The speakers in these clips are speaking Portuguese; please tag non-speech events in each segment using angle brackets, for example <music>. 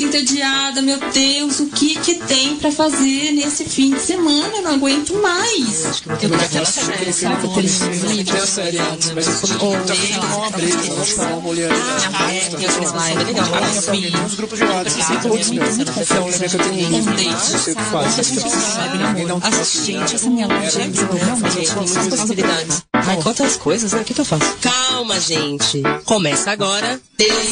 muito entediada, meu Deus, o que que tem pra fazer nesse fim de semana? Eu não aguento mais. Eu quero aquela série, sabe? Tem a série antes, mas eu também tem uma breja, vamos falar uma mulher. Tem uns grupos de WhatsApp, assim, todos, meu. Então, lembra que eu tenho um não sei o que faz. Gente, essa minha loja realmente as possibilidades. Ai, quantas coisas, né? O que, que eu faço? Calma, gente. Começa agora. Deus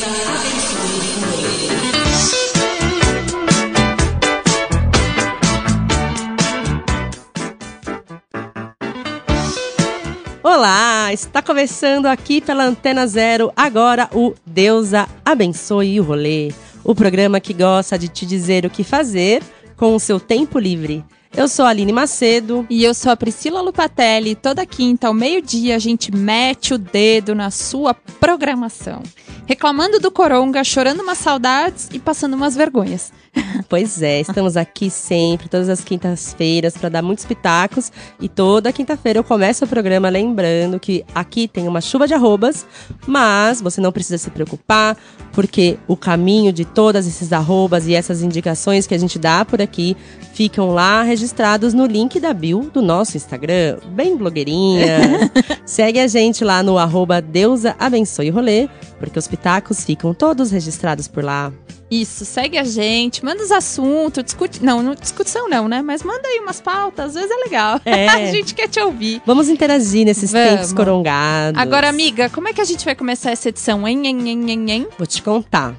Olá, está começando aqui pela Antena Zero agora o Deusa Abençoe o Rolê, o programa que gosta de te dizer o que fazer com o seu tempo livre. Eu sou a Aline Macedo. E eu sou a Priscila Lupatelli. Toda quinta, ao meio-dia, a gente mete o dedo na sua programação. Reclamando do coronga, chorando umas saudades e passando umas vergonhas. <laughs> Pois é, estamos aqui sempre, todas as quintas-feiras, para dar muitos pitacos. E toda quinta-feira eu começo o programa lembrando que aqui tem uma chuva de arrobas, mas você não precisa se preocupar, porque o caminho de todos esses arrobas e essas indicações que a gente dá por aqui ficam lá registrados no link da bio do nosso Instagram, bem blogueirinha. <laughs> Segue a gente lá no arroba Deusa Abençoe Rolê, porque os pitacos ficam todos registrados por lá. Isso, segue a gente, manda os assuntos, discute. Não, não discussão não, né? Mas manda aí umas pautas, às vezes é legal. É. <laughs> a gente quer te ouvir. Vamos interagir nesses Vamos. tempos corongados. Agora, amiga, como é que a gente vai começar essa edição, hein, hein, hein, hein, hein? Vou te contar.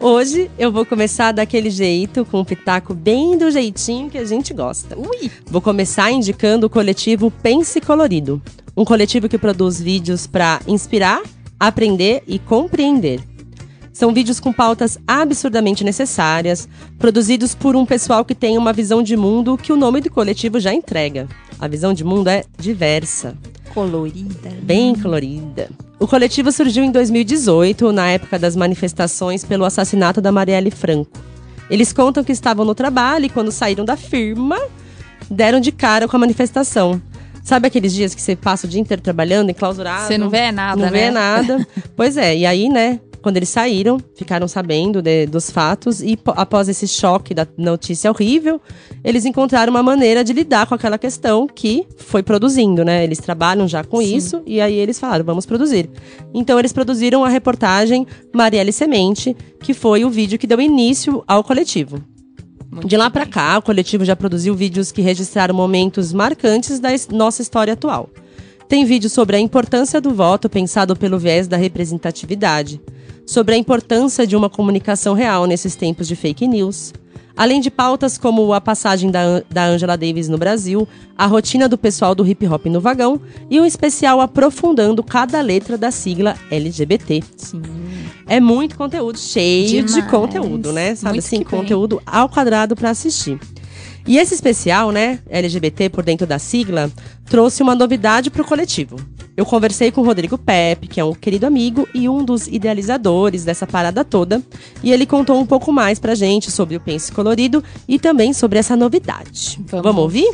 Hoje eu vou começar daquele jeito, com um pitaco bem do jeitinho que a gente gosta. Ui! Vou começar indicando o coletivo Pense Colorido, um coletivo que produz vídeos para inspirar, aprender e compreender. São vídeos com pautas absurdamente necessárias, produzidos por um pessoal que tem uma visão de mundo que o nome do coletivo já entrega. A visão de mundo é diversa, Colorida. bem colorida. O coletivo surgiu em 2018, na época das manifestações pelo assassinato da Marielle Franco. Eles contam que estavam no trabalho e quando saíram da firma, deram de cara com a manifestação. Sabe aqueles dias que você passa o dia inteiro trabalhando, enclausurado? Você não vê nada, Não né? vê nada. <laughs> pois é, e aí, né, quando eles saíram, ficaram sabendo de- dos fatos e após esse choque da notícia horrível, eles encontraram uma maneira de lidar com aquela questão que foi produzindo, né? Eles trabalham já com Sim. isso e aí eles falaram, vamos produzir. Então eles produziram a reportagem Marielle Semente, que foi o vídeo que deu início ao coletivo. De lá pra cá, o coletivo já produziu vídeos que registraram momentos marcantes da nossa história atual. Tem vídeo sobre a importância do voto pensado pelo viés da representatividade, sobre a importância de uma comunicação real nesses tempos de fake news, além de pautas como a passagem da, da Angela Davis no Brasil, a rotina do pessoal do hip hop no vagão e um especial aprofundando cada letra da sigla LGBT. Sim. É muito conteúdo, cheio de Demais. conteúdo, né? Sabe Muito assim, conteúdo ao quadrado pra assistir. E esse especial, né, LGBT por dentro da sigla, trouxe uma novidade pro coletivo. Eu conversei com o Rodrigo Pepe, que é um querido amigo e um dos idealizadores dessa parada toda, e ele contou um pouco mais pra gente sobre o Pense Colorido e também sobre essa novidade. Vamos, ouvir?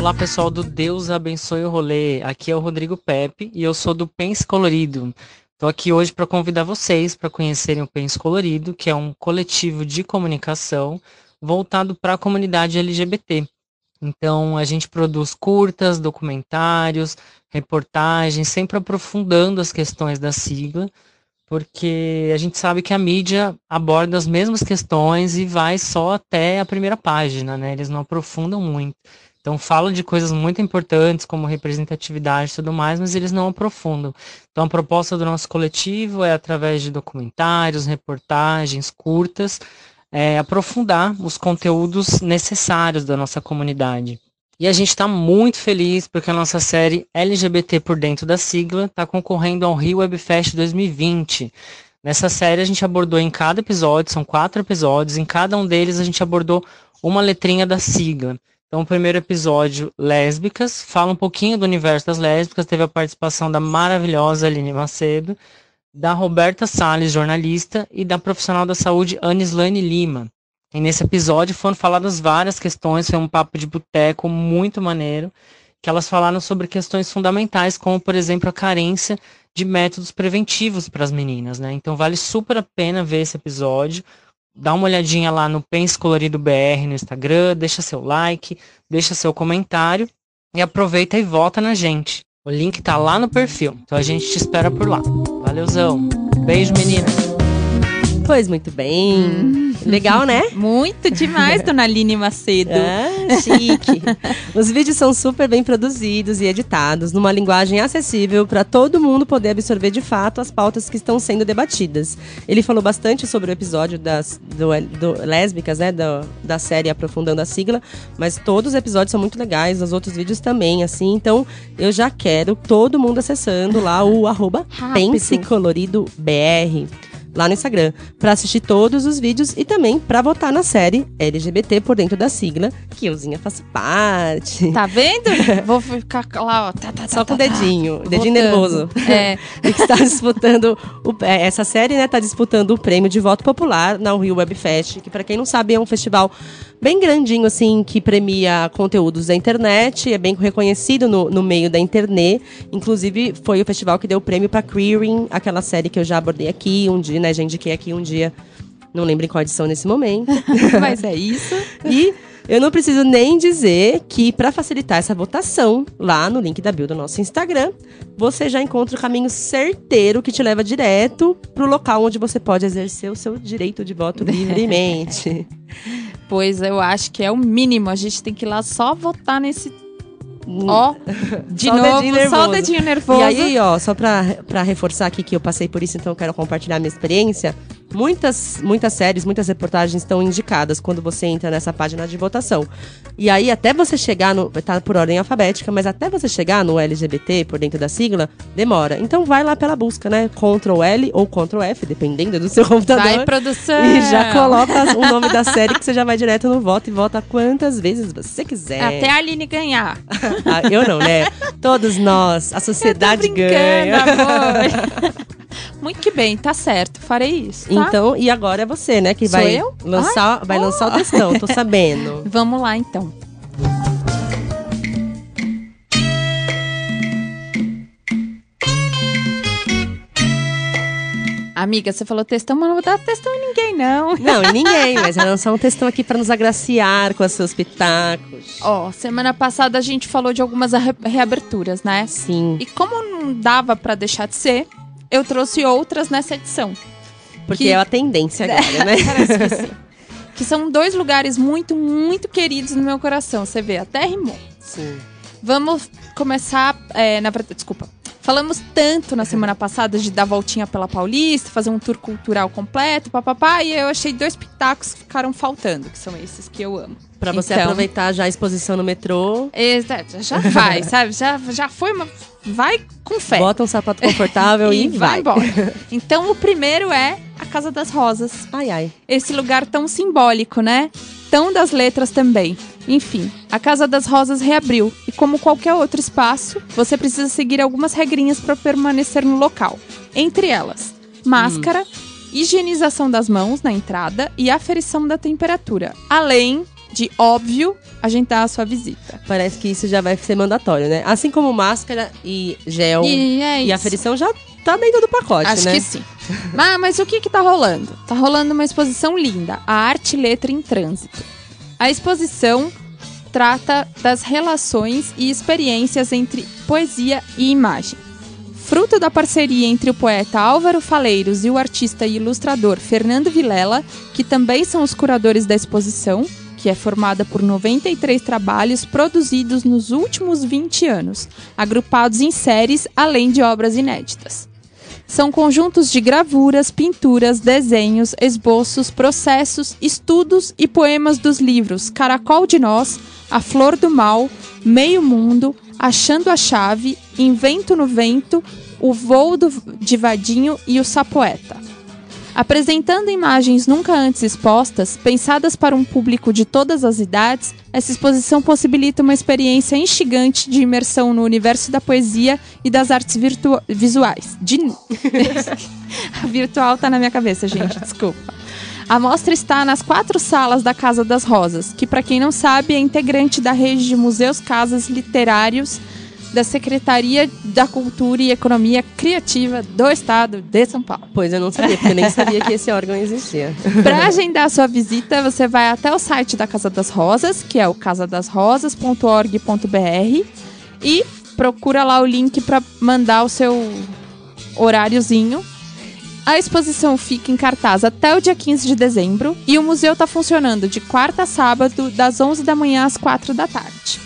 Olá pessoal do Deus Abençoe o Rolê, aqui é o Rodrigo Pepe e eu sou do Pense Colorido. Estou aqui hoje para convidar vocês para conhecerem o Pense Colorido, que é um coletivo de comunicação voltado para a comunidade LGBT. Então a gente produz curtas, documentários, reportagens, sempre aprofundando as questões da sigla, porque a gente sabe que a mídia aborda as mesmas questões e vai só até a primeira página, né? Eles não aprofundam muito. Então falam de coisas muito importantes como representatividade e tudo mais, mas eles não aprofundam. Então a proposta do nosso coletivo é através de documentários, reportagens, curtas, é, aprofundar os conteúdos necessários da nossa comunidade. E a gente está muito feliz porque a nossa série LGBT por dentro da sigla está concorrendo ao Rio Webfest 2020. Nessa série a gente abordou em cada episódio, são quatro episódios, em cada um deles a gente abordou uma letrinha da sigla. Então, o primeiro episódio, Lésbicas, fala um pouquinho do universo das lésbicas, teve a participação da maravilhosa Aline Macedo, da Roberta Salles, jornalista, e da profissional da saúde Anislane Lima. E nesse episódio foram faladas várias questões, foi um papo de boteco muito maneiro, que elas falaram sobre questões fundamentais, como, por exemplo, a carência de métodos preventivos para as meninas, né? Então vale super a pena ver esse episódio. Dá uma olhadinha lá no Pense Colorido BR no Instagram, deixa seu like, deixa seu comentário e aproveita e vota na gente. O link tá lá no perfil, então a gente te espera por lá. Valeuzão. Beijo, meninas. Pois muito bem. Legal, né? <laughs> Muito demais, dona Aline Macedo. Ah, chique. Os vídeos são super bem produzidos e editados, numa linguagem acessível para todo mundo poder absorver de fato as pautas que estão sendo debatidas. Ele falou bastante sobre o episódio das do, do lésbicas, né, do, da série Aprofundando a Sigla, mas todos os episódios são muito legais, os outros vídeos também, assim. Então, eu já quero todo mundo acessando lá o <laughs> arroba. Pense Colorido BR lá no Instagram, para assistir todos os vídeos e também para votar na série LGBT por dentro da sigla, que euzinha faz parte. Tá vendo? <laughs> Vou ficar lá, ó. Tá, tá, Só tá, com o tá, tá. dedinho, dedinho nervoso. É. <laughs> E que está disputando o- é, essa série, né, tá disputando o prêmio de voto popular na Rio Web Fest, que para quem não sabe é um festival bem grandinho assim que premia conteúdos da internet, é bem reconhecido no, no meio da internet. Inclusive foi o festival que deu o prêmio para Queering, aquela série que eu já abordei aqui um dia, né, já indiquei aqui um dia. Não lembro em qual edição nesse momento. <laughs> Mas é isso. E eu não preciso nem dizer que, para facilitar essa votação, lá no link da bio do nosso Instagram, você já encontra o caminho certeiro que te leva direto pro local onde você pode exercer o seu direito de voto <laughs> livremente. Pois eu acho que é o mínimo. A gente tem que ir lá só votar nesse. Ó, de Só o novo, dedinho só o dedinho nervoso. E aí, ó, só pra, pra reforçar aqui que eu passei por isso, então eu quero compartilhar minha experiência. Muitas, muitas séries, muitas reportagens estão indicadas quando você entra nessa página de votação. E aí, até você chegar no. Tá por ordem alfabética, mas até você chegar no LGBT por dentro da sigla, demora. Então vai lá pela busca, né? Ctrl L ou Ctrl F, dependendo do seu <laughs> computador. Vai, produção. E já coloca o nome da série que você já vai direto no voto e vota quantas vezes você quiser. Até a Aline ganhar. <laughs> Ah, eu não, né? Todos nós, a sociedade ganha. amor. <laughs> Muito que bem, tá certo. Farei isso, tá? Então, e agora é você, né, que Sou vai eu? lançar, vai lançar o textão, tô sabendo. <laughs> Vamos lá, então. Amiga, você falou textão, mas não vou dar textão em ninguém, não. <laughs> Não, e ninguém, <laughs> mas vai lançar um textão aqui pra nos agraciar com os seus pitacos. Ó, semana passada a gente falou de algumas re- reaberturas, né? Sim, E como não dava pra deixar de ser, eu trouxe outras nessa edição. porque que- é a tendência <laughs> agora, né? Parece que sim. Que são dois lugares muito, muito queridos no meu coração. Você vê, até rimou. Sim. Vamos começar. é, na desculpa. Falamos tanto na semana passada de dar voltinha pela Paulista, fazer um tour cultural completo, papapá, e eu achei dois pitacos que ficaram faltando, que são esses que eu amo. Pra você Então- aproveitar já a exposição no metrô, Exato, já vai, sabe? Já, já foi uma. Vai com fé. bota um sapato confortável <laughs> e, vai. embora. <laughs> Então o primeiro é a Casa das Rosas. Ai, ai. Esse lugar tão simbólico, né? Tão das letras também. Enfim, a Casa das Rosas reabriu e, como qualquer outro espaço, você precisa seguir algumas regrinhas para permanecer no local. Entre elas, máscara, higienização das mãos na entrada e aferição da temperatura. Além de, óbvio, agendar a sua visita. Parece que isso já vai ser mandatório, né? Assim como máscara e gel E é e aferição já tá dentro do pacote, Acho né? que sim. mas, mas o que que tá rolando? Tá rolando uma exposição linda, a Arte e Letra em Trânsito. A exposição trata das relações e experiências entre poesia e imagem. Fruto da parceria entre o poeta Álvaro Faleiros e o artista e ilustrador Fernando Vilela, que também são os curadores da exposição, que é formada por 93 trabalhos produzidos nos últimos 20 anos, agrupados em séries além de obras inéditas. São conjuntos de gravuras, pinturas, desenhos, esboços, processos, estudos e poemas dos livros Caracol de Nós, A Flor do Mal, Meio Mundo, Achando a Chave, Invento no Vento, O Voo do, de Vadinho e O Sapoeta. Apresentando imagens nunca antes expostas, pensadas para um público de todas as idades, essa exposição possibilita uma experiência instigante de imersão no universo da poesia e das artes visuais. De... <laughs> A virtual tá na minha cabeça, gente, desculpa. A mostra está nas quatro salas da Casa das Rosas, que, para quem não sabe, é integrante da rede de museus casas literários da Secretaria da Cultura e Economia Criativa do Estado de São Paulo. Pois eu não sabia, porque eu nem sabia que esse órgão existia. Para agendar sua visita, você vai até o site da Casa das Rosas, que é o casadasrosas.org.br e procura lá o link para mandar o seu horáriozinho. A exposição fica em cartaz até o dia 15 de dezembro e o museu está funcionando de quarta a sábado, das 11 da manhã às 4 da tarde.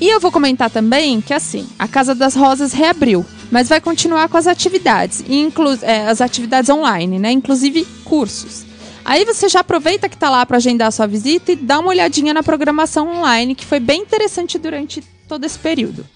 E eu vou comentar também que, assim, a Casa das Rosas reabriu, mas vai continuar com as atividades, inclu é, as atividades online, né? Inclusive cursos. Aí você já aproveita que está lá para agendar a sua visita e dá uma olhadinha na programação online, que foi bem interessante durante todo esse período.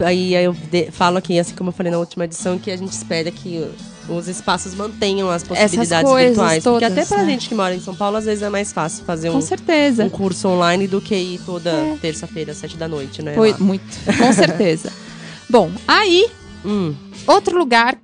Aí eu falo aqui, assim como eu falei na última edição, que a gente espera que os espaços mantenham as possibilidades virtuais. porque todas, até pra né? gente que mora em São Paulo, às vezes é mais fácil fazer um, um curso online do que ir toda terça-feira, às sete da noite, né? Foi muito, com certeza. <laughs> Bom, aí, Hum, outro lugar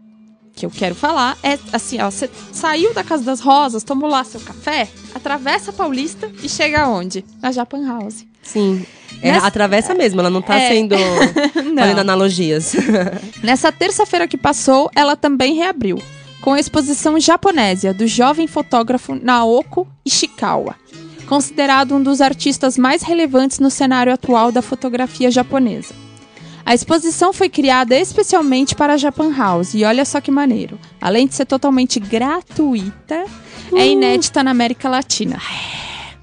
que eu quero falar é assim, ó, você saiu da Casa das Rosas, tomou lá seu café, atravessa a Paulista e chega aonde? Na Japan House. Sim. É, Nessa- atravessa mesmo, ela não tá É. sendo. <laughs> Não. fazendo analogias. <laughs> Nessa terça-feira que passou, ela também reabriu, com a exposição japonésia do jovem fotógrafo Naoko Ishikawa, considerado um dos artistas mais relevantes no cenário atual da fotografia japonesa. A exposição foi criada especialmente para a Japan House e olha só que maneiro. Além de ser totalmente gratuita, é inédita na América Latina.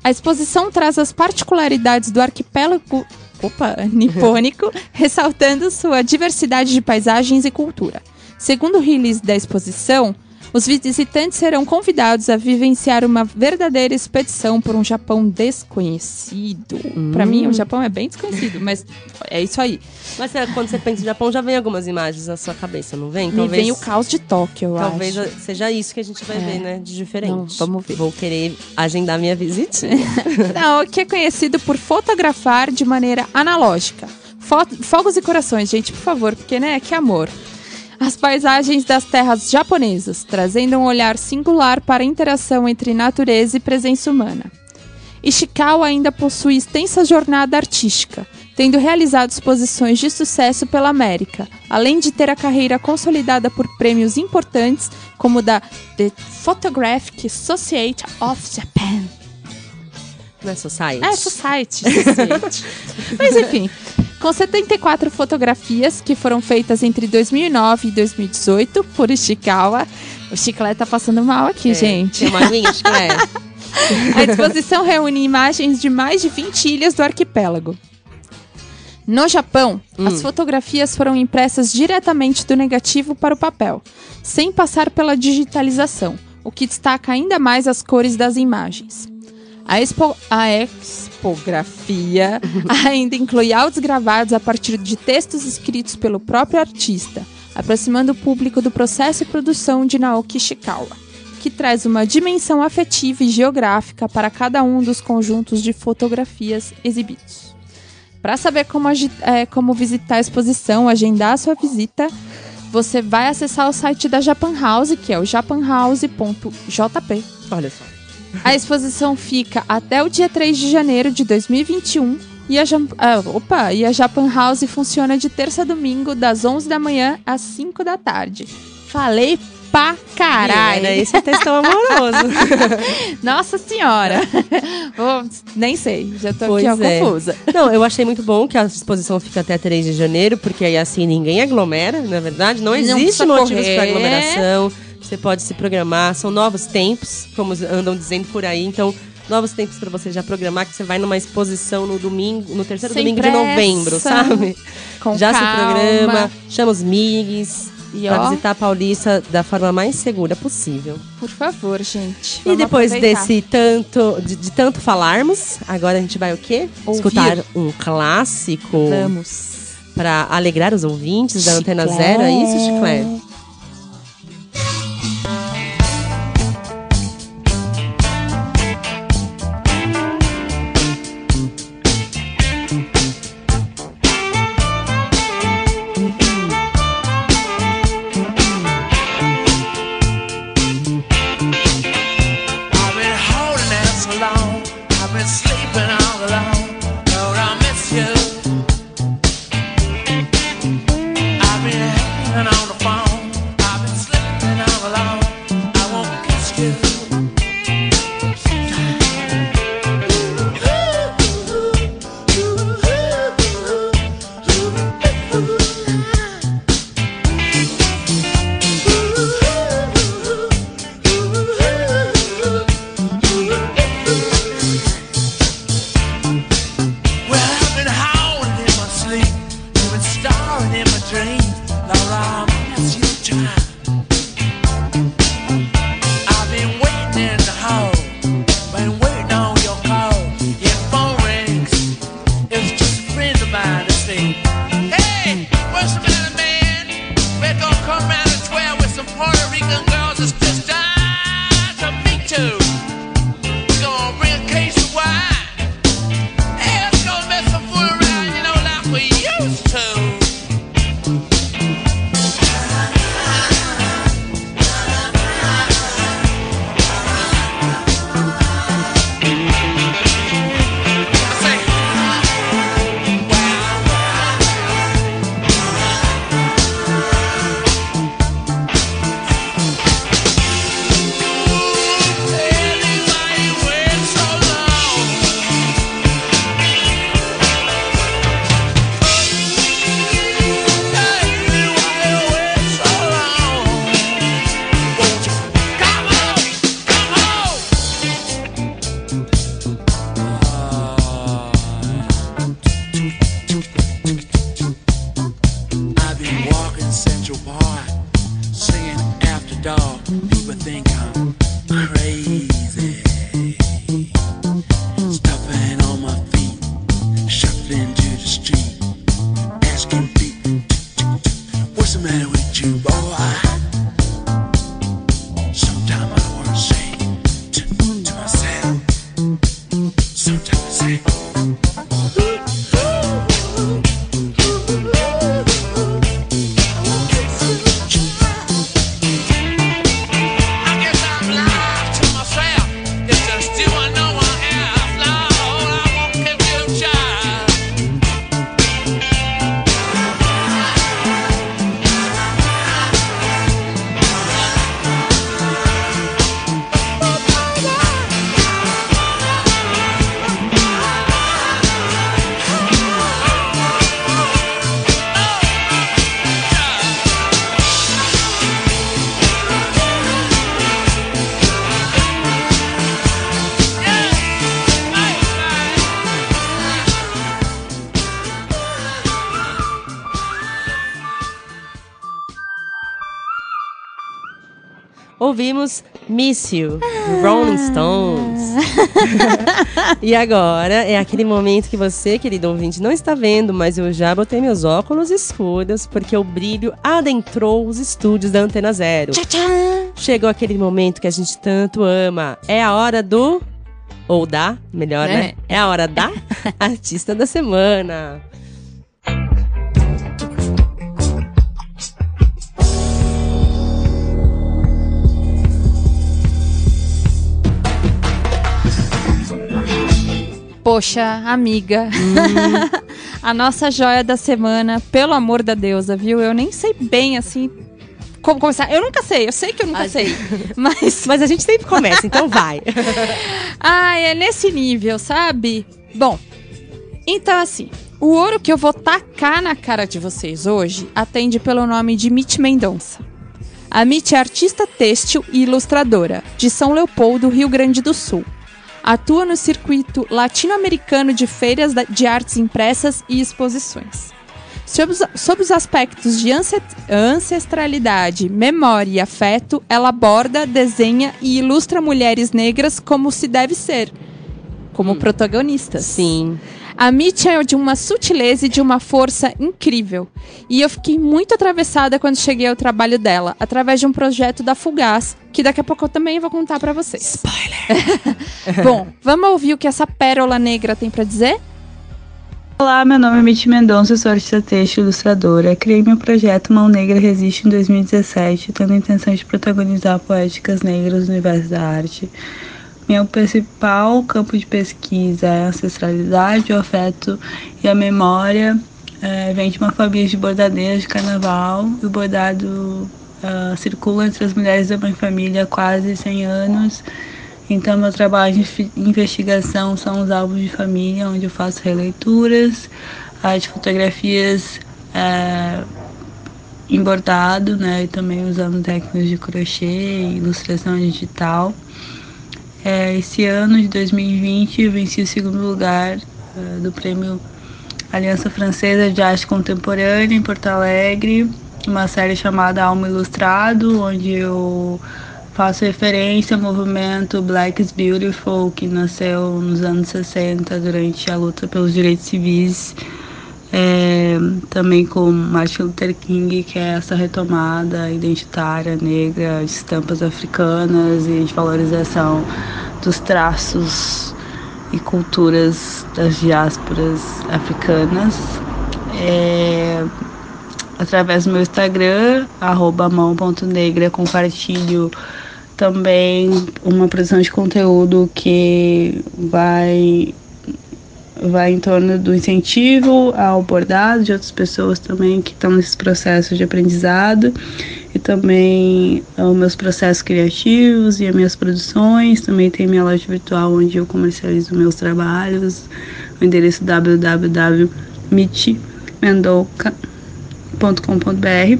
A exposição traz as particularidades do arquipélago opa, <laughs> nipônico, ressaltando sua diversidade de paisagens e cultura. Segundo o release da exposição, os visitantes serão convidados a vivenciar uma verdadeira expedição por um Japão desconhecido. Pra mim, o Japão é bem desconhecido, mas é isso aí. Mas é, quando você pensa em Japão, já vem algumas imagens na sua cabeça, não vem? Me vem o caos de Tóquio, eu Talvez acho. seja isso que a gente vai É. ver, né? De diferente. Não, vamos ver. Vou querer agendar minha visitinha. <laughs> Não, que é conhecido por fotografar de maneira analógica. Fo- fogos e corações, gente, por favor, porque, né, que amor. As paisagens das terras japonesas, trazendo um olhar singular para a interação entre natureza e presença humana. Ishikawa ainda possui extensa jornada artística, tendo realizado exposições de sucesso pela América, além de ter a carreira consolidada por prêmios importantes, como o da The Photographic Society of Japan. Não é Society? É, Society. Society. <laughs> Mas enfim, com 74 fotografias que foram feitas entre 2009 e 2018 por Ishikawa. O chiclete tá passando mal aqui, É, gente. Tem uma aguinha, que é. <laughs> A exposição reúne imagens de mais de 20 ilhas do arquipélago. No Japão, as fotografias foram impressas diretamente do negativo para o papel, sem passar pela digitalização, o que destaca ainda mais as cores das imagens. A, expo- a expografia <laughs> ainda inclui áudios gravados a partir de textos escritos pelo próprio artista, aproximando o público do processo e produção de Naoki Ishikawa que traz uma dimensão afetiva e geográfica para cada um dos conjuntos de fotografias exibidos. Para saber como, é, como visitar a exposição, agendar a sua visita, você vai acessar o site da Japan House, que é o japanhouse.jp. Olha só. A exposição fica até o dia 3 de janeiro de 2021 e a, Jam- ah, opa, e a Japan House funciona de terça a domingo, das 11 da manhã às 5 da tarde. Falei pra caralho! Era esse o textão amoroso. <laughs> Nossa senhora! <laughs> Oh, nem sei, já tô Pois aqui é. confusa. Não, eu achei muito bom que a exposição fica até 3 de janeiro, porque aí assim ninguém aglomera, na verdade. Não existe precisa motivos para aglomeração. Você pode se programar. São novos tempos, como andam dizendo por aí. Então, novos tempos para você já programar, que você vai numa exposição no domingo, no terceiro Sem domingo pressa. de novembro, sabe? Com já calma. se programa, chama os migs. E Pra ó, visitar a Paulista da forma mais segura possível. por favor, gente. E depois aproveitar. desse tanto, de, de tanto falarmos, agora a gente vai o quê? Ouvir. Escutar um clássico Vamos. pra alegrar os ouvintes da Antena Zero, é isso, Chiclete? To You, do Rolling Stones. <laughs> e agora é aquele momento que você, querido ouvinte, não está vendo, mas eu já botei meus óculos escuros porque o brilho adentrou os estúdios da Antena Zero. Chegou aquele momento que a gente tanto ama. É a hora do. Ou da, melhor, né? É a hora da <laughs> artista da semana. Poxa, amiga. <laughs> a nossa joia da semana, pelo amor da deusa, viu? Eu nem sei bem assim como começar. Eu nunca sei, eu sei que eu nunca Ah, sei. <laughs> Mas. Mas a gente sempre começa, então vai. <laughs> Ah, é nesse nível, sabe? Bom, então assim, o ouro que eu vou tacar na cara de vocês hoje atende pelo nome de Mitch Mendonça. A Mitch é artista têxtil e ilustradora, de São Leopoldo, Rio Grande do Sul. Atua no circuito latino-americano de feiras de artes impressas e exposições. Sob os, os aspectos de ance- ancestralidade, memória e afeto, ela aborda, desenha e ilustra mulheres negras como se deve ser, como protagonistas. Sim. A Mitch é de uma sutileza e de uma força incrível. E eu fiquei muito atravessada quando cheguei ao trabalho dela, através de um projeto da Fugaz, que daqui a pouco eu também vou contar pra vocês. Spoiler! <laughs> Bom, vamos ouvir o que essa pérola negra tem pra dizer? Olá, meu nome é Mitty Mendonça, sou artista têxtil e ilustradora. Criei meu projeto Mão Negra Resiste em 2017, tendo a intenção de protagonizar poéticas negras no universo da arte. Meu principal campo de pesquisa é a ancestralidade, o afeto e a memória. É, vem de uma família de bordadeiras de carnaval. O bordado ah, circula entre as mulheres da minha família há quase 100 anos. Então, meu trabalho de investigação são os álbuns de família, onde eu faço releituras, arte de fotografias é, em bordado, né? E também usando técnicas de crochê e ilustração digital. É, esse ano de 2020 eu venci o segundo lugar é, do prêmio Aliança Francesa de Arte Contemporânea em Porto Alegre, uma série chamada Alma Ilustrado, onde eu faço referência ao movimento Black is Beautiful, que nasceu nos anos 60 durante a luta pelos direitos civis. É, também com Martin Luther King, que é essa retomada identitária negra de estampas africanas e de valorização dos traços e culturas das diásporas africanas. É, através do meu Instagram, mão.negra, compartilho também uma produção de conteúdo que vai vai em torno do incentivo ao bordado de outras pessoas também que estão nesse processo de aprendizado e também os meus processos criativos e as minhas produções. Também tem minha loja virtual onde eu comercializo meus trabalhos. O endereço www.mitmendonca.com.br.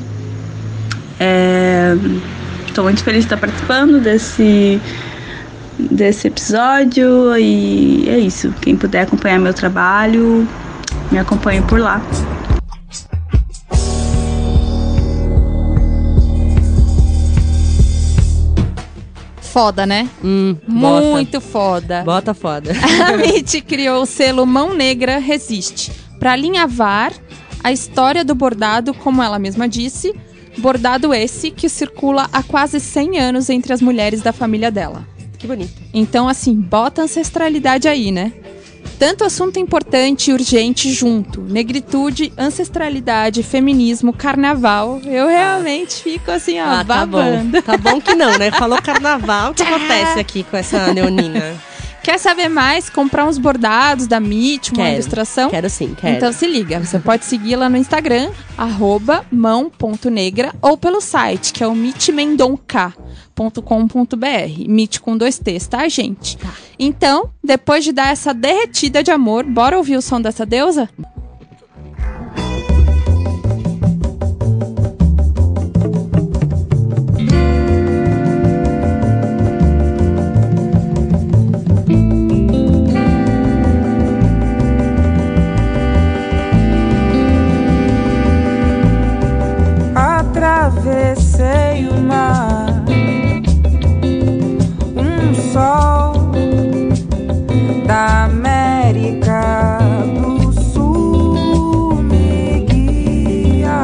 Estou muito feliz de estar participando desse desse episódio e é isso. Quem puder acompanhar meu trabalho, me acompanhe por lá. Foda, né? Hum, bota. Muito foda. Bota foda. <laughs> A MIT criou o selo Mão Negra Resiste para alinhavar a história do bordado, como ela mesma disse, bordado esse que circula há quase 100 anos entre as mulheres da família dela. Que bonito. Então, assim, bota ancestralidade aí, né? Tanto assunto importante e urgente junto. Negritude, ancestralidade, feminismo, carnaval. Eu realmente fico assim, ó, Ah, tá bom. Tá bom que não, né? <laughs> Falou carnaval, o que acontece aqui com essa neonina? Quer saber mais? Comprar uns bordados da MIT, uma Quero. ilustração? Quero sim, quero. Então se liga, você pode segui-la no Instagram, arroba mão.negra, ou pelo site, que é o mitmendonca.com.br. Mit com dois T's, tá, gente? Então, depois de dar essa derretida de amor, bora ouvir o som dessa deusa? Atravessei o mar, um sol da América do Sul me guia.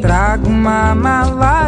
Trago uma mala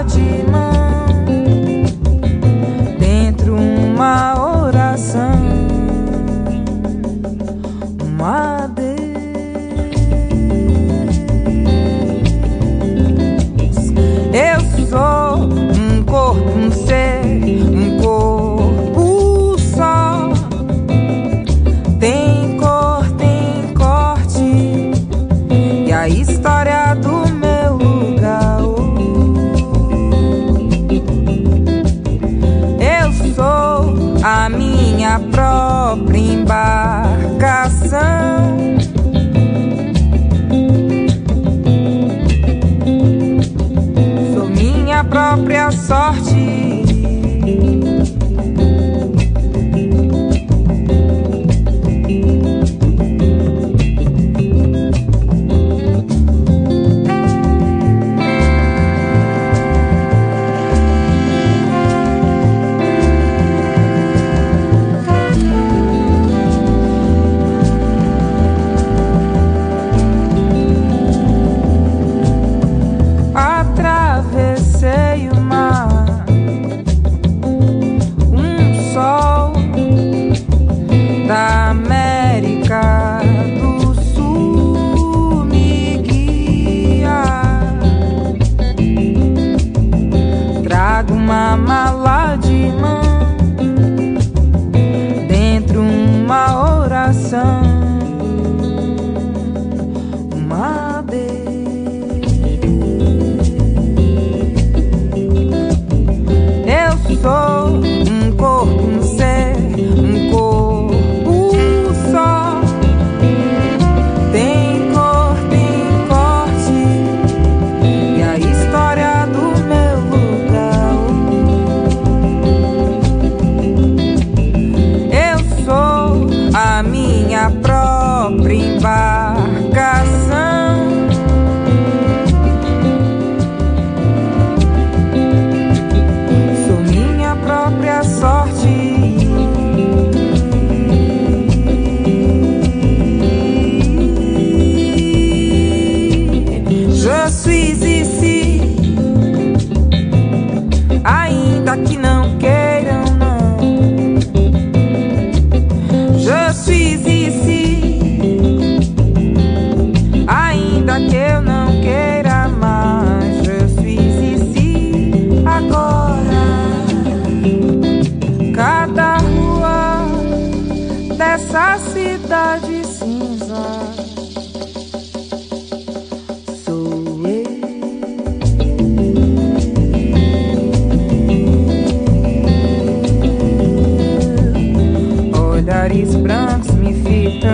Olhares brancos me fitam,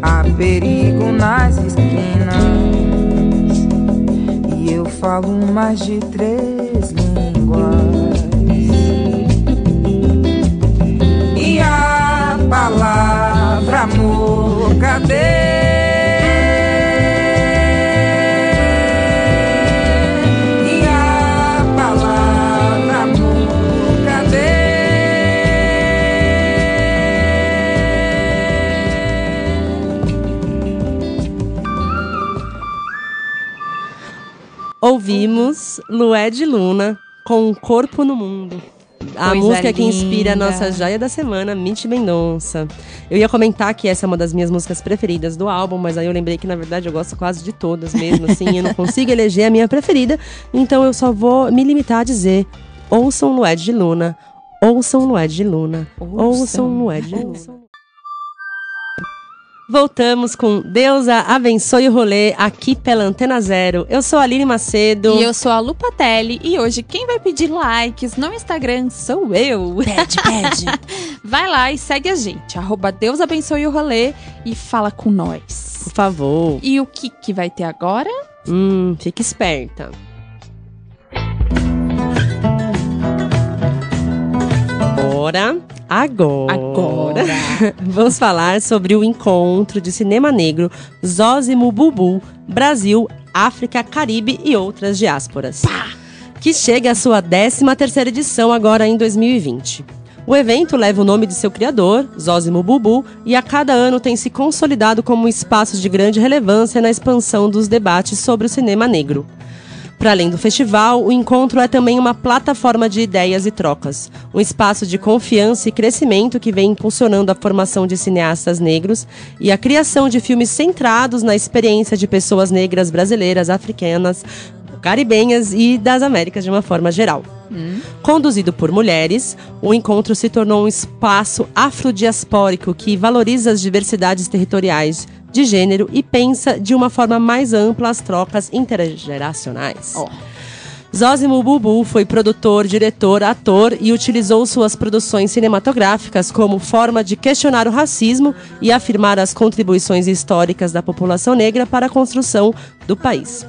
há perigo nas esquinas. E eu falo mais de três Ouvimos Lué de Luna com um Corpo no Mundo. A Coisa música que inspira a nossa joia da semana, Mitch Mendonça. Eu ia comentar que essa é uma das minhas músicas preferidas do álbum, mas aí eu lembrei que, na verdade, eu gosto quase de todas mesmo, assim, eu não consigo eleger a minha preferida, então eu só vou me limitar a dizer: ouçam Lué de Luna, ouçam Lué de Luna, ouçam Lué de Luna. Voltamos com Deusa abençoe o rolê aqui pela Antena Zero. Eu sou a Aline Macedo. E eu sou a Lupatelli e hoje quem vai pedir likes no Instagram sou eu. Pede, pede. <laughs> Vai lá e segue a gente, arroba Deus abençoe o rolê e fala com nós. Por favor. E o que que vai ter agora? Hum, fique esperta. Agora, agora, Agora. <laughs> vamos falar sobre o encontro de cinema negro Zózimo Bubu, Brasil, África, Caribe e outras diásporas. Que chega à sua 13 terceira edição agora em 2020. O evento leva o nome de seu criador, Zózimo Bubu, e a cada ano tem se consolidado como um espaço de grande relevância na expansão dos debates sobre o cinema negro. Para além do festival, o encontro é também uma plataforma de ideias e trocas, um espaço de confiança e crescimento que vem impulsionando a formação de cineastas negros e a criação de filmes centrados na experiência de pessoas negras brasileiras, africanas, caribenhas e das Américas de uma forma geral. Conduzido por mulheres, o encontro se tornou um espaço afrodiaspórico que valoriza as diversidades territoriais de gênero e pensa de uma forma mais ampla as trocas intergeracionais. Ó. Zózimo Bubu foi produtor, diretor, ator e utilizou suas produções cinematográficas como forma de questionar o racismo e afirmar as contribuições históricas da população negra para a construção do país.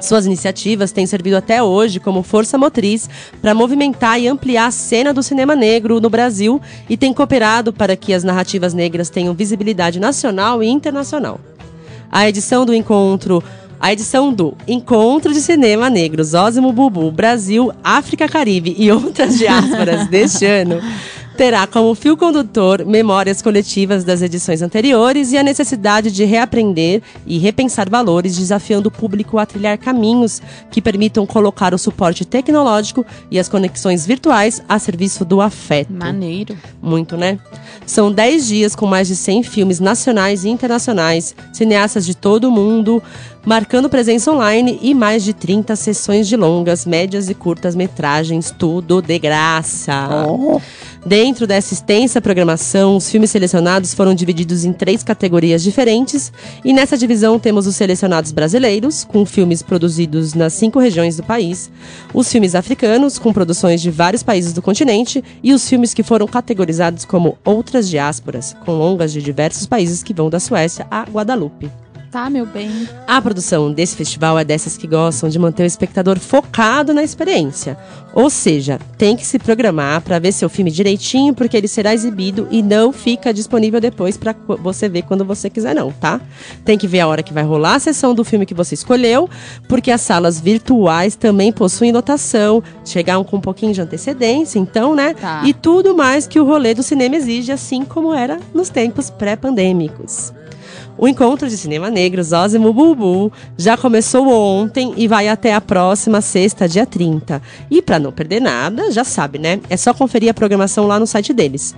Suas iniciativas têm servido até hoje como força motriz para movimentar e ampliar a cena do cinema negro no Brasil e tem cooperado para que as narrativas negras tenham visibilidade nacional e internacional. A edição do encontro a edição do Encontro de Cinema Negro Zózimo Bubu Brasil, África, Caribe e outras diásporas <laughs> deste ano terá como fio condutor memórias coletivas das edições anteriores e a necessidade de reaprender e repensar valores, desafiando o público a trilhar caminhos que permitam colocar o suporte tecnológico e as conexões virtuais a serviço do afeto. Maneiro. Muito, né? São 10 dias com mais de 100 filmes nacionais e internacionais, cineastas de todo o mundo, marcando presença online e mais de 30 sessões de longas, médias e curtas metragens, tudo de graça. Dentro dessa extensa programação, os filmes selecionados foram divididos em três categorias diferentes, e nessa divisão temos os selecionados brasileiros, com filmes produzidos nas cinco regiões do país, os filmes africanos, com produções de vários países do continente, e os filmes que foram categorizados como outras diásporas, com longas de diversos países que vão da Suécia a Guadalupe. Tá, meu bem. A produção desse festival é dessas que gostam de manter o espectador focado na experiência. Ou seja, tem que se programar para ver seu filme direitinho, porque ele será exibido e não fica disponível depois para você ver quando você quiser, não, tá? Tem que ver a hora que vai rolar a sessão do filme que você escolheu, porque as salas virtuais também possuem lotação, chegar com um pouquinho de antecedência, então, né? Tá. E tudo mais que o rolê do cinema exige, assim como era nos tempos pré-pandêmicos. O encontro de cinema negro Zózimo Bubu já começou ontem e vai até a próxima sexta, dia 30. E para não perder nada, já sabe, né? É só conferir a programação lá no site deles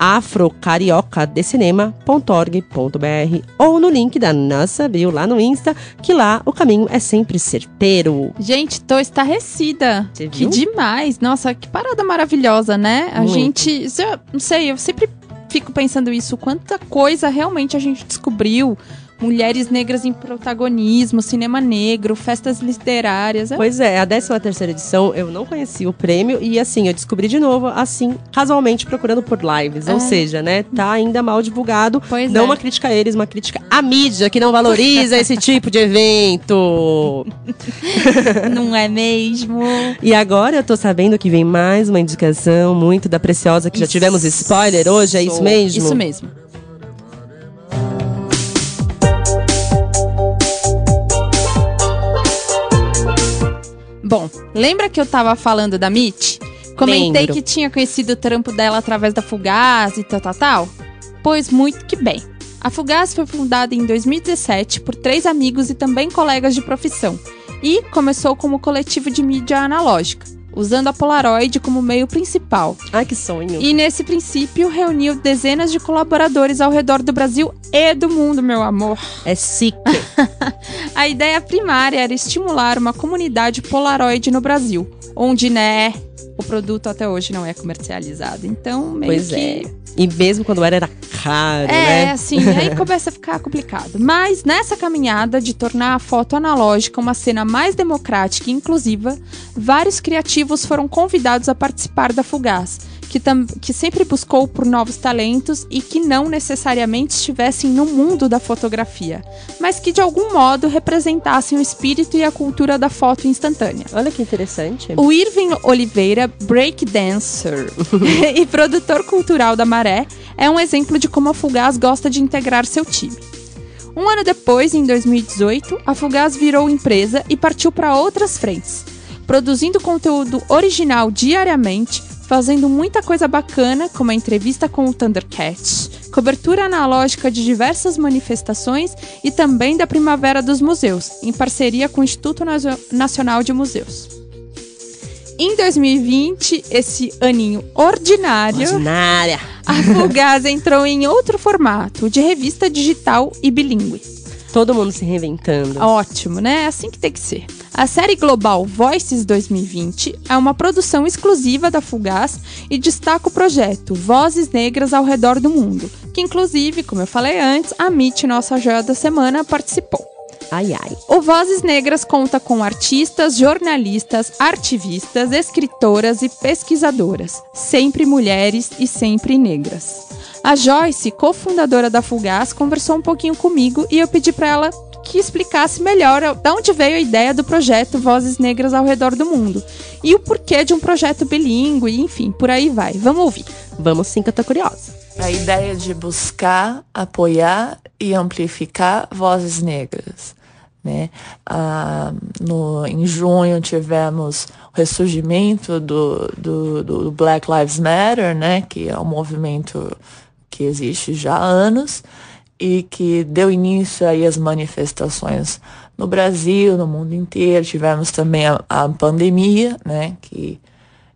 afrocariocadecinemma.org.br ou no link da nossa bio lá no Insta, que lá o caminho é sempre certeiro. Gente, tô estarrecida. Que demais. Nossa, que parada maravilhosa, né? A Muito. gente. eu Não sei, eu sempre fico pensando isso. Quanta coisa realmente a gente descobriu. Mulheres negras em protagonismo, cinema negro, festas literárias. É Pois é, a 13 terceira edição eu não conhecia o prêmio e assim, eu descobri de novo, assim, casualmente procurando por lives. Ou É. seja, né, tá ainda mal divulgado. Pois não é. uma crítica a eles, uma crítica à mídia que não valoriza esse <laughs> tipo de evento. Não é mesmo? E agora eu tô sabendo que vem mais uma indicação muito da Preciosa, que já tivemos spoiler hoje, é isso mesmo? Isso mesmo. Bom, lembra que eu tava falando da Mitch? Comentei Lembro. que tinha conhecido o trampo dela através da Fugaz e tal, tal, tal? Pois muito que bem. A Fugaz foi fundada em 2017 por três amigos e também colegas de profissão. e começou como coletivo de mídia analógica, usando a Polaroid como meio principal. Ai, que sonho. E nesse princípio reuniu dezenas de colaboradores ao redor do Brasil e do mundo, meu amor. É sick. <laughs> A ideia primária era estimular uma comunidade Polaroid no Brasil, onde, né, o produto até hoje não é comercializado. Então, meio pois que é. E mesmo quando era, era caro, É, né? assim, aí <laughs> começa a ficar complicado. Mas nessa caminhada de tornar a foto analógica uma cena mais democrática e inclusiva, vários criativos foram convidados a participar da Fugaz, que, que sempre buscou por novos talentos e que não necessariamente estivessem no mundo da fotografia, mas que de algum modo representassem o espírito e a cultura da foto instantânea. Olha que interessante. O Irving Oliveira, breakdancer <laughs> e produtor cultural da Maré, é um exemplo de como a Fugaz gosta de integrar seu time. Um ano depois, em 2018, a Fugaz virou empresa e partiu para outras frentes, produzindo conteúdo original diariamente, fazendo muita coisa bacana, como a entrevista com o Thundercat, cobertura analógica de diversas manifestações e também da Primavera dos Museus, em parceria com o Instituto Nacional de Museus. Em 2020, esse aninho ordinário, Ordinária. a Fugaz entrou em outro formato, de revista digital e bilíngue. Todo mundo se reinventando. Ótimo, né? É assim que tem que ser. A série global Voices 2020 é uma produção exclusiva da Fugaz e destaca o projeto Vozes Negras ao Redor do Mundo, que inclusive, como eu falei antes, a Mitch, nossa joia da semana, participou. Ai, ai. O Vozes Negras conta com artistas, jornalistas, artivistas, escritoras e pesquisadoras, sempre mulheres e sempre negras. A Joyce, cofundadora da Fugaz, conversou um pouquinho comigo e eu pedi para ela que explicasse melhor de onde veio a ideia do projeto Vozes Negras ao Redor do Mundo e o porquê de um projeto bilíngue, enfim, por aí vai. Vamos ouvir. Vamos sim, que eu tô curiosa. A ideia de buscar, apoiar e amplificar vozes negras. Né? Ah, no, em junho tivemos o ressurgimento do, do, do Black Lives Matter, né? que é um movimento que existe já há anos e que deu início aí às manifestações no Brasil, no mundo inteiro. Tivemos também a, a pandemia, né? que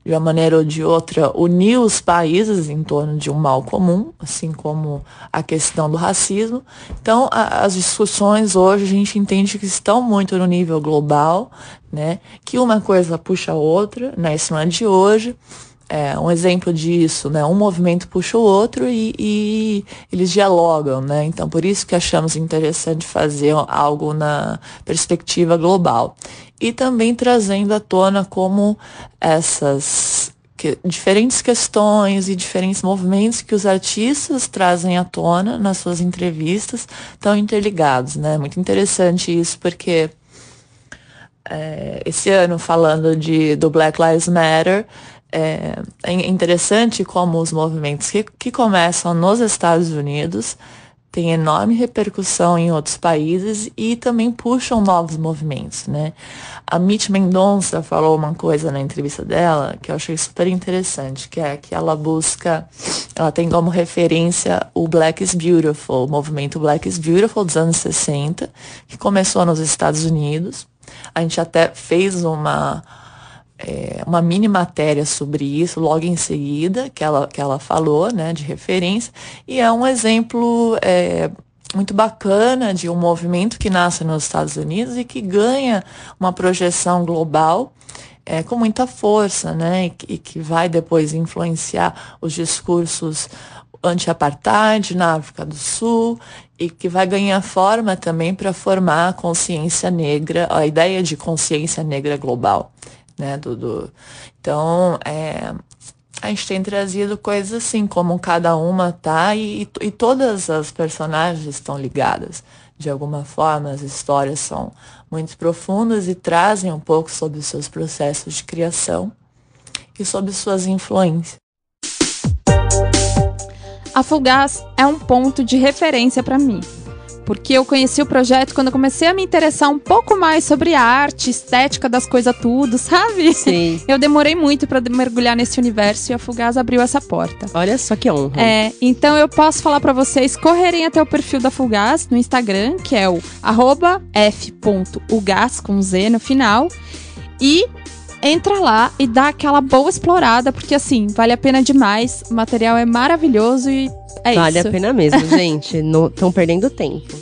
de uma maneira ou de outra, uniu os países em torno de um mal comum, assim como a questão do racismo. Então, a- as discussões hoje a gente entende que estão muito no nível global, né? Que uma coisa puxa a outra, né? Isso não é de hoje. É um exemplo disso, né? Um movimento puxa o outro e, e eles dialogam, né? Então, por isso que achamos interessante fazer algo na perspectiva global. E também trazendo à tona como essas que- diferentes questões e diferentes movimentos que os artistas trazem à tona nas suas entrevistas estão interligados, né? Muito interessante isso, porque é, esse ano falando de, do Black Lives Matter, é, é interessante como os movimentos que, que começam nos Estados Unidos têm enorme repercussão em outros países e também puxam novos movimentos, né? A Mitch Mendonça falou uma coisa na entrevista dela que eu achei super interessante, que é que ela busca, ela tem como referência o Black is Beautiful, o movimento Black is Beautiful dos anos 60, que começou nos Estados Unidos. A gente até fez uma é, uma mini matéria sobre isso logo em seguida, que ela, que ela falou, né, de referência, e é um exemplo é, muito bacana de um movimento que nasce nos Estados Unidos e que ganha uma projeção global é, com muita força, né, e, e que vai depois influenciar os discursos anti-apartheid na África do Sul e que vai ganhar forma também para formar a consciência negra, a ideia de consciência negra global, né, do, do- então é, a gente tem trazido coisas assim como cada uma tá e, e todas as personagens estão ligadas. De alguma forma as histórias são muito profundas e trazem um pouco sobre os seus processos de criação e sobre suas influências. A Fugaz é um ponto de referência para mim, Porque eu conheci o projeto quando eu comecei a me interessar um pouco mais sobre a arte, estética das coisas tudo, <laughs> sabe? Sim. Eu demorei muito pra mergulhar nesse universo e a Fugaz abriu essa porta. Olha só que honra. É, então eu posso falar pra vocês correrem até o perfil da Fugaz no Instagram, que é o f.ugaz com Z no final. E entra lá e dá aquela boa explorada, porque assim, vale a pena demais. O material é maravilhoso e é vale isso. a pena mesmo, <laughs> gente. Estão perdendo tempo.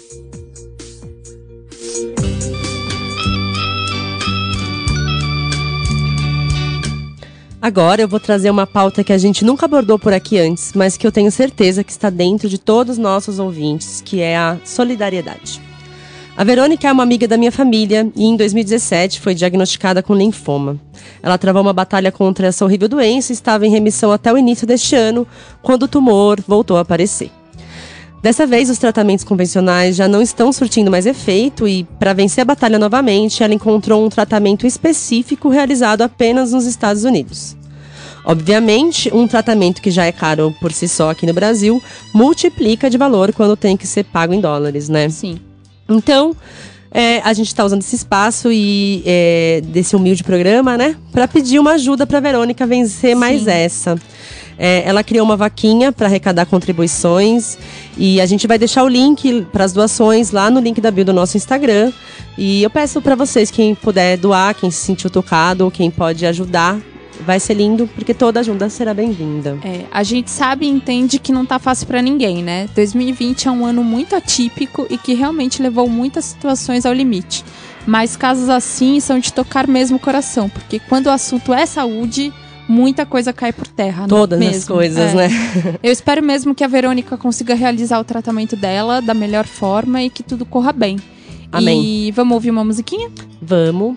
Agora eu vou trazer uma pauta que a gente nunca abordou por aqui antes, mas que eu tenho certeza que está dentro de todos os nossos ouvintes, que é a solidariedade. A Verônica é uma amiga da minha família e em 2017 foi diagnosticada com linfoma. Ela travou uma batalha contra essa horrível doença e estava em remissão até o início deste ano, quando o tumor voltou a aparecer. Dessa vez, os tratamentos convencionais já não estão surtindo mais efeito e, para vencer a batalha novamente, ela encontrou um tratamento específico realizado apenas nos Estados Unidos. Obviamente, um tratamento que já é caro por si só aqui no Brasil multiplica de valor quando tem que ser pago em dólares, né? Sim. Então, é, a gente está usando esse espaço e é, desse humilde programa, né, para pedir uma ajuda para Verônica vencer mais essa. É, ela criou uma vaquinha para arrecadar contribuições e a gente vai deixar o link para as doações lá no link da bio do nosso Instagram. E eu peço para vocês quem puder doar, quem se sentiu tocado, quem pode ajudar, vai ser lindo porque toda ajuda será bem-vinda. É, a gente sabe e entende que não tá fácil pra ninguém, né? 2020 é um ano muito atípico e que realmente levou muitas situações ao limite. Mas casos assim são de tocar mesmo o coração, porque quando o assunto é saúde, muita coisa cai por terra. não é Todas as coisas, É. né? <laughs> Eu espero mesmo que a Verônica consiga realizar o tratamento dela da melhor forma e que tudo corra bem. Amém. E vamos ouvir uma musiquinha? Vamos.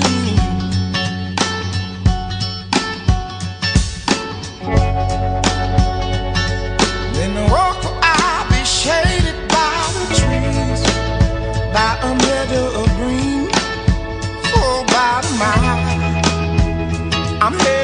By a of green about a mile. I'm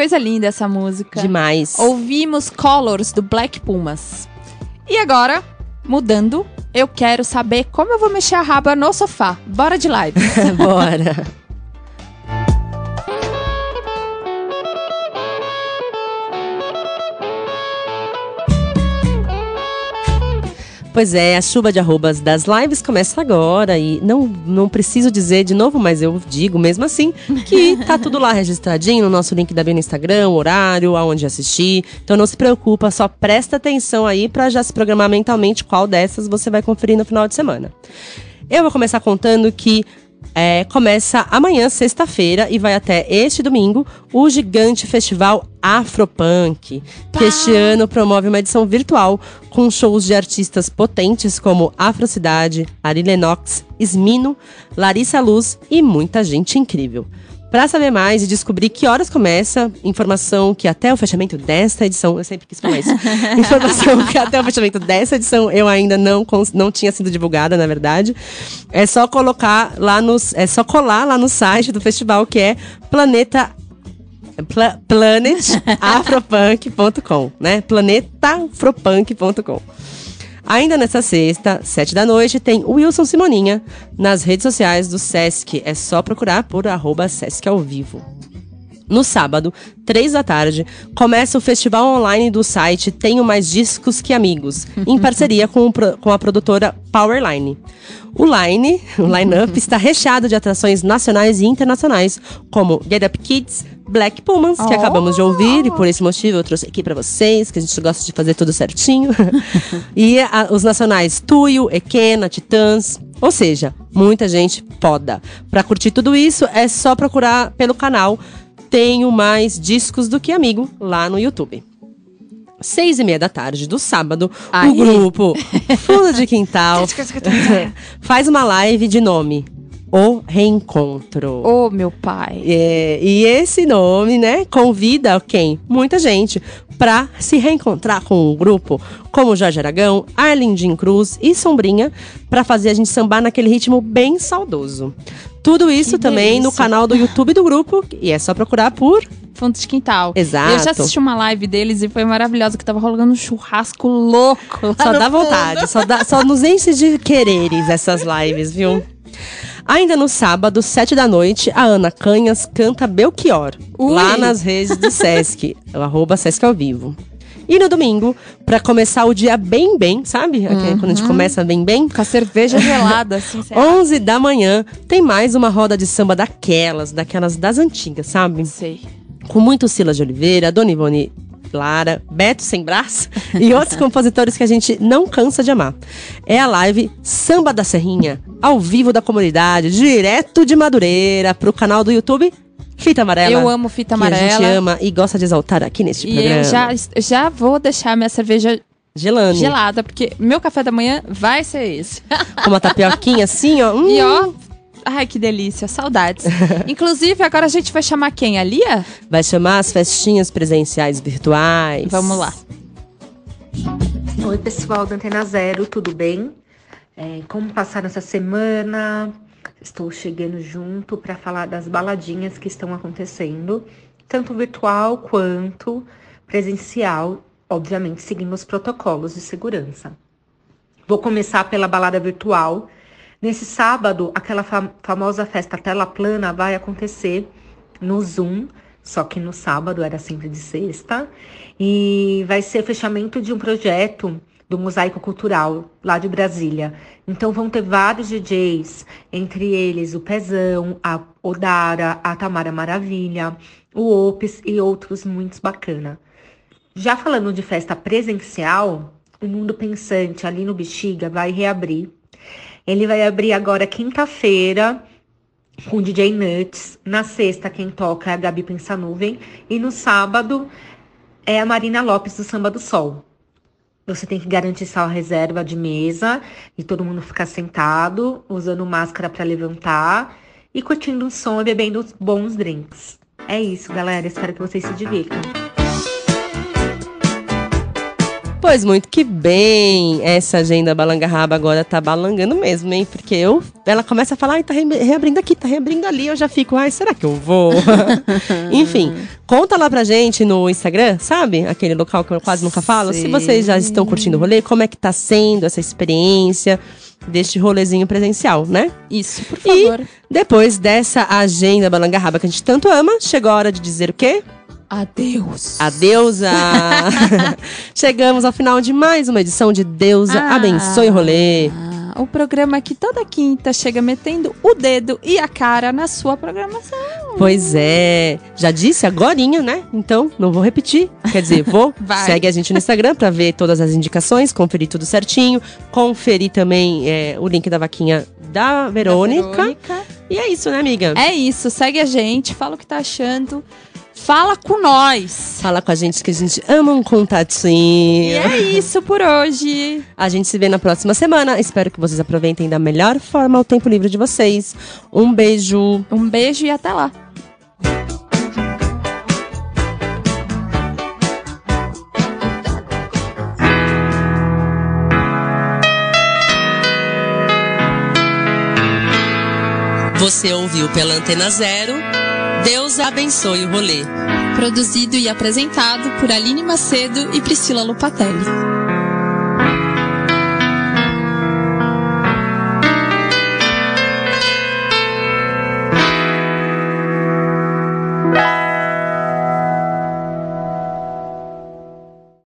coisa linda essa música. Demais. Ouvimos Colors do Black Pumas. E agora, mudando, eu quero saber como eu vou mexer a raba no sofá. Bora de live. <laughs> Bora. Pois é, a chuva de arrobas das lives começa agora e não, não preciso dizer de novo, mas eu digo mesmo assim que <laughs> tá tudo lá registradinho no nosso link da bio no Instagram, o horário, aonde assistir. Então não se preocupa, só presta atenção aí pra já se programar mentalmente qual dessas você vai conferir no final de semana. Eu vou começar contando que é, começa amanhã, sexta-feira, e vai até este domingo, o gigante festival Afropunk, que este ano promove uma edição virtual com shows de artistas potentes como Afrocidade, Ari Lennox, Smino, Larissa Luz e muita gente incrível. Para saber mais e descobrir que horas começa, informação que até o fechamento desta edição, eu sempre quis falar isso, <laughs> informação que até o fechamento dessa edição eu ainda não, não tinha sido divulgada, na verdade, é só colocar lá nos, é só colar lá no site do festival que é planeta pla, planetafropunk.com, <laughs> né? planetafropunk.com. Ainda nessa sexta, sete da noite, tem o Wilson Simoninha nas redes sociais do Sesc. É só procurar por arroba Sesc ao vivo. No sábado, três da tarde, começa o festival online do site Tenho Mais Discos Que Amigos, em <laughs> parceria com, com a produtora Powerline. O line, o line-up <laughs> está recheado de atrações nacionais e internacionais, como Get Up Kids, Black Pumas, que acabamos de ouvir, e por esse motivo eu trouxe aqui pra vocês, que a gente gosta de fazer tudo certinho. <laughs> e a- os nacionais Tuyo, Equena, Titãs, ou seja, muita gente poda. Pra curtir tudo isso, é só procurar pelo canal Tenho Mais Discos do Que Amigo lá no YouTube. Seis e meia da tarde do sábado, Aí. o grupo Fundo de Quintal <laughs> <laughs> faz uma live de nome O Reencontro. Ô, meu pai. É, e esse nome, né, convida quem? Muita gente pra se reencontrar com o grupo, como Jorge Aragão, Arlindin Cruz e Sombrinha, pra fazer a gente sambar naquele ritmo bem saudoso. Tudo isso Que também no delícia. canal do YouTube do grupo, e é só procurar por Fundo de quintal. Exato. Eu já assisti uma live deles e foi maravilhosa, que tava rolando um churrasco louco. lá Só no dá fundo. vontade, só, dá, só nos enche de quereres essas lives, viu? Ainda no sábado, sete da noite, a Ana Canhas canta Belchior, Ui. lá nas redes do Sesc, <laughs> o arroba Sesc ao vivo. E no domingo, pra começar o dia bem bem, sabe? Aquele- Quando a gente começa bem bem, Com a cerveja gelada, assim. <laughs> sei lá. 11 da manhã, tem mais uma roda de samba daquelas, daquelas das antigas, sabe? Sei. com muito Silas de Oliveira, Dona Ivone Lara, Beto Sem Braço e outros <laughs> compositores que a gente não cansa de amar. É a live Samba da Serrinha, ao vivo da comunidade, direto de Madureira, pro canal do YouTube Fita Amarela. Eu amo fita Que a gente amarela. ama e gosta de exaltar aqui neste E programa. eu já, já vou deixar minha cerveja Gelane. gelada, porque meu café da manhã vai ser esse. Com uma tapioquinha assim, ó. Hum, <laughs> E ó, ai que delícia, saudades. <laughs> Inclusive, agora a gente vai chamar quem? A Lia? Vai chamar as festinhas presenciais virtuais. Vamos lá. Oi, pessoal da Antena Zero, tudo bem? É, como passaram essa semana? Estou chegando junto para falar das baladinhas que estão acontecendo, tanto virtual quanto presencial, obviamente seguindo os protocolos de segurança. Vou começar pela balada virtual. Nesse sábado, aquela fam- famosa festa tela plana vai acontecer no Zoom, só que no sábado era sempre de sexta, e vai ser fechamento de um projeto do Mosaico Cultural lá de Brasília. Então vão ter vários DJs, entre eles o Pezão, a Odara, a Tamara Maravilha, o Opes e outros muitos bacana. Já falando de festa presencial, o Mundo Pensante ali no Bexiga vai reabrir. Ele vai abrir agora quinta-feira com o DJ Nuts. Na sexta, quem toca é a Gabi Pensanuvem. E no sábado é a Marina Lopes do Samba do Sol. Você tem que garantir sua reserva de mesa e todo mundo ficar sentado, usando máscara para levantar e curtindo o som e bebendo bons drinks. É isso, galera. Espero que vocês se divirtam. Pois muito que bem. Essa agenda balangarraba agora tá balangando mesmo, hein? Porque eu, ela começa a falar, ai, tá re- reabrindo aqui, tá reabrindo ali. Eu já fico, ai, será que eu vou? <laughs> Enfim, conta lá pra gente no Instagram, sabe? Aquele local que eu quase nunca falo. Se Sim. vocês já estão curtindo o rolê, como é que tá sendo essa experiência deste rolezinho presencial, né? Isso, por favor. Depois dessa agenda balangarraba que a gente tanto ama, chegou a hora de dizer o quê? Adeus. Adeus! <laughs> Chegamos ao final de mais uma edição de Deusa Ah. Abençoe o Rolê. Ah, O programa que toda quinta chega metendo o dedo e a cara na sua programação. Pois é, já disse agorinha, né? Então, não vou repetir. Quer dizer, vou. <laughs> Vai. Segue a gente no Instagram pra ver todas as indicações, conferir tudo certinho, conferir também é, o link da vaquinha da Verônica. Verônica. E é isso, né, amiga? É isso, segue a gente, fala o que tá achando. Fala com nós. Fala com a gente que a gente ama um contatinho. E é isso por hoje. A gente se vê na próxima semana. Espero que vocês aproveitem da melhor forma o tempo livre de vocês. Um beijo. Um beijo e até lá. Você ouviu pela Antena Zero. Deus abençoe o rolê. Produzido e apresentado por Aline Macedo e Priscila Lupatelli.